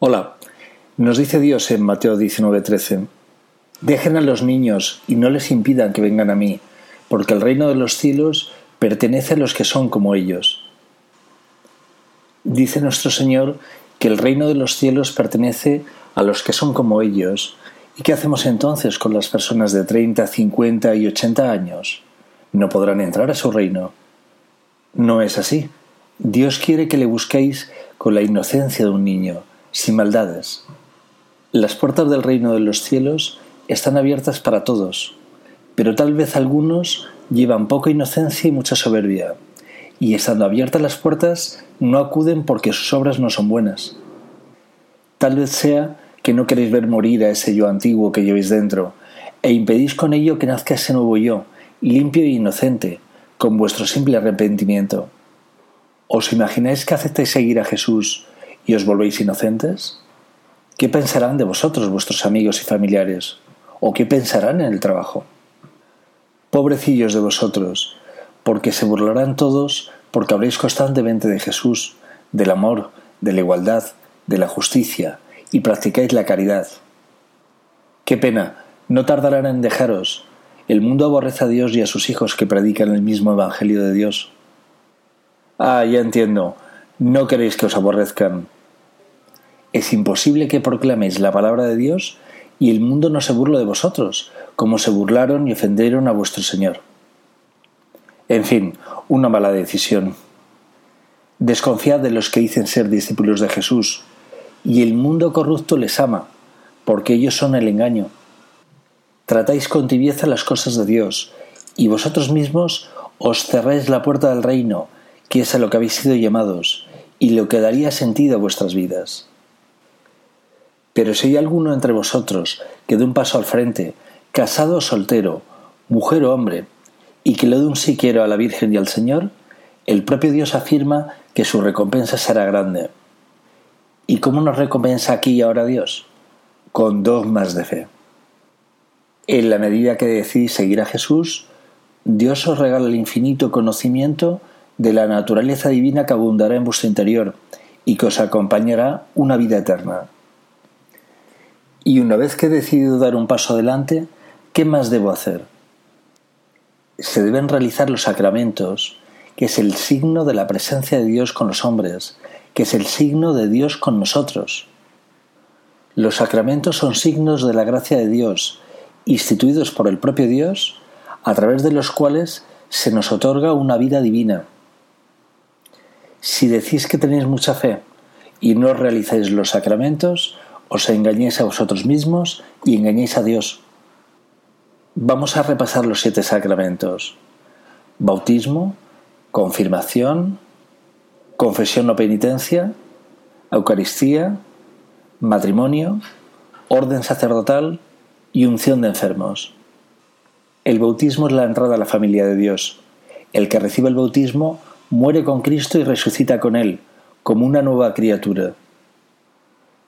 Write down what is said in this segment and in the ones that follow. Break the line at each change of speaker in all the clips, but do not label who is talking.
Hola, nos dice Dios en Mateo 19:13, Dejen a los niños y no les impidan que vengan a mí, porque el reino de los cielos pertenece a los que son como ellos. Dice nuestro Señor que el reino de los cielos pertenece a los que son como ellos. ¿Y qué hacemos entonces con las personas de 30, 50 y 80 años? No podrán entrar a su reino. No es así. Dios quiere que le busquéis con la inocencia de un niño, sin maldades. Las puertas del reino de los cielos están abiertas para todos, pero tal vez algunos llevan poca inocencia y mucha soberbia, y estando abiertas las puertas no acuden porque sus obras no son buenas. Tal vez sea que no queréis ver morir a ese yo antiguo que llevéis dentro, e impedís con ello que nazca ese nuevo yo, limpio e inocente, con vuestro simple arrepentimiento. ¿Os imagináis que aceptáis seguir a Jesús y os volvéis inocentes? ¿Qué pensarán de vosotros vuestros amigos y familiares? ¿O qué pensarán en el trabajo? Pobrecillos de vosotros, porque se burlarán todos porque habréis constantemente de Jesús, del amor, de la igualdad, de la justicia, y practicáis la caridad. Qué pena, no tardarán en dejaros. El mundo aborrece a Dios y a sus hijos que predican el mismo Evangelio de Dios. Ah, ya entiendo, no queréis que os aborrezcan. Es imposible que proclaméis la palabra de Dios y el mundo no se burle de vosotros, como se burlaron y ofendieron a vuestro Señor. En fin, una mala decisión. Desconfiad de los que dicen ser discípulos de Jesús, y el mundo corrupto les ama, porque ellos son el engaño. Tratáis con tibieza las cosas de Dios, y vosotros mismos os cerráis la puerta del reino, que es a lo que habéis sido llamados, y lo que daría sentido a vuestras vidas. Pero si hay alguno entre vosotros que dé un paso al frente, casado o soltero, mujer o hombre, y que le dé un sí quiero a la Virgen y al Señor, el propio Dios afirma que su recompensa será grande. ¿Y cómo nos recompensa aquí y ahora Dios? Con dogmas de fe. En la medida que decís seguir a Jesús, Dios os regala el infinito conocimiento de la naturaleza divina que abundará en vuestro interior y que os acompañará una vida eterna. Y una vez que he decidido dar un paso adelante, ¿qué más debo hacer? Se deben realizar los sacramentos, que es el signo de la presencia de Dios con los hombres, que es el signo de Dios con nosotros. Los sacramentos son signos de la gracia de Dios, instituidos por el propio Dios, a través de los cuales se nos otorga una vida divina. Si decís que tenéis mucha fe y no realizáis los sacramentos, os engañéis a vosotros mismos y engañéis a Dios. Vamos a repasar los siete sacramentos. Bautismo, confirmación, confesión o penitencia, Eucaristía, matrimonio, orden sacerdotal y unción de enfermos. El bautismo es la entrada a la familia de Dios. El que recibe el bautismo muere con Cristo y resucita con Él, como una nueva criatura.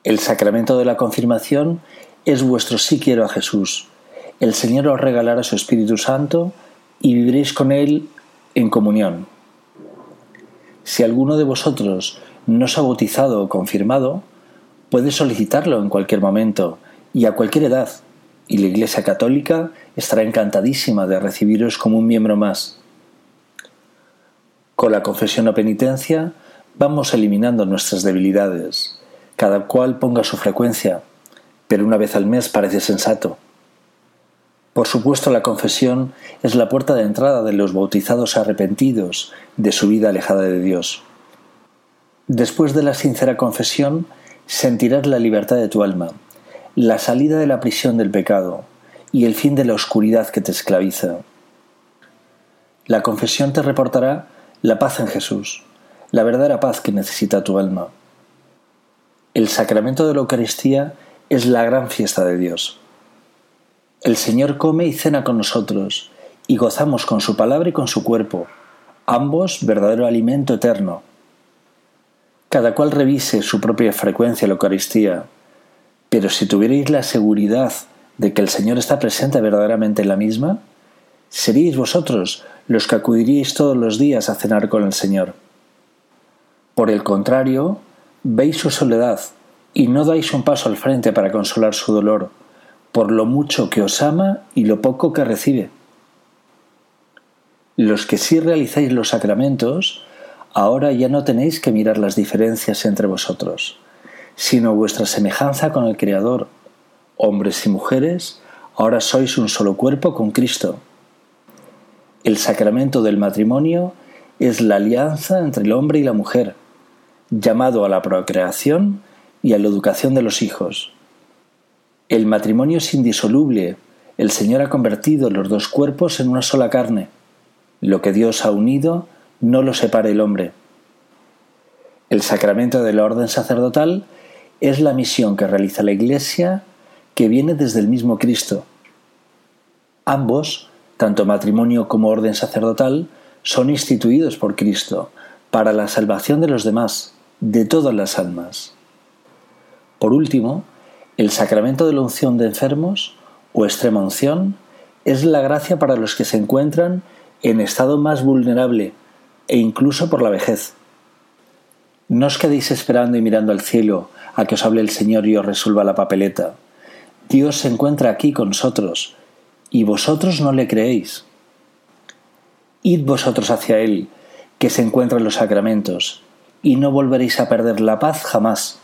El sacramento de la confirmación es vuestro sí quiero a Jesús. El Señor os regalará su Espíritu Santo y viviréis con Él en comunión. Si alguno de vosotros no se ha bautizado o confirmado, puede solicitarlo en cualquier momento y a cualquier edad, y la Iglesia Católica estará encantadísima de recibiros como un miembro más. Con la confesión o penitencia vamos eliminando nuestras debilidades, cada cual ponga su frecuencia, pero una vez al mes parece sensato. Por supuesto, la confesión es la puerta de entrada de los bautizados arrepentidos de su vida alejada de Dios. Después de la sincera confesión, sentirás la libertad de tu alma, la salida de la prisión del pecado y el fin de la oscuridad que te esclaviza. La confesión te reportará la paz en Jesús, la verdadera paz que necesita tu alma. El sacramento de la Eucaristía es la gran fiesta de Dios. El Señor come y cena con nosotros, y gozamos con su palabra y con su cuerpo, ambos verdadero alimento eterno. Cada cual revise su propia frecuencia la Eucaristía, pero si tuvierais la seguridad de que el Señor está presente verdaderamente en la misma, seríais vosotros los que acudiríais todos los días a cenar con el Señor. Por el contrario, veis su soledad y no dais un paso al frente para consolar su dolor, por lo mucho que os ama y lo poco que recibe. Los que sí realizáis los sacramentos, ahora ya no tenéis que mirar las diferencias entre vosotros, sino vuestra semejanza con el Creador. Hombres y mujeres, ahora sois un solo cuerpo con Cristo. El sacramento del matrimonio es la alianza entre el hombre y la mujer, llamado a la procreación y a la educación de los hijos. El matrimonio es indisoluble. El Señor ha convertido los dos cuerpos en una sola carne. Lo que Dios ha unido no lo separe el hombre. El sacramento de la orden sacerdotal es la misión que realiza la Iglesia que viene desde el mismo Cristo. Ambos, tanto matrimonio como orden sacerdotal, son instituidos por Cristo para la salvación de los demás, de todas las almas. Por último, el sacramento de la unción de enfermos o extrema unción es la gracia para los que se encuentran en estado más vulnerable e incluso por la vejez. No os quedéis esperando y mirando al cielo a que os hable el Señor y os resuelva la papeleta. Dios se encuentra aquí con nosotros y vosotros no le creéis. Id vosotros hacia Él, que se encuentra en los sacramentos, y no volveréis a perder la paz jamás.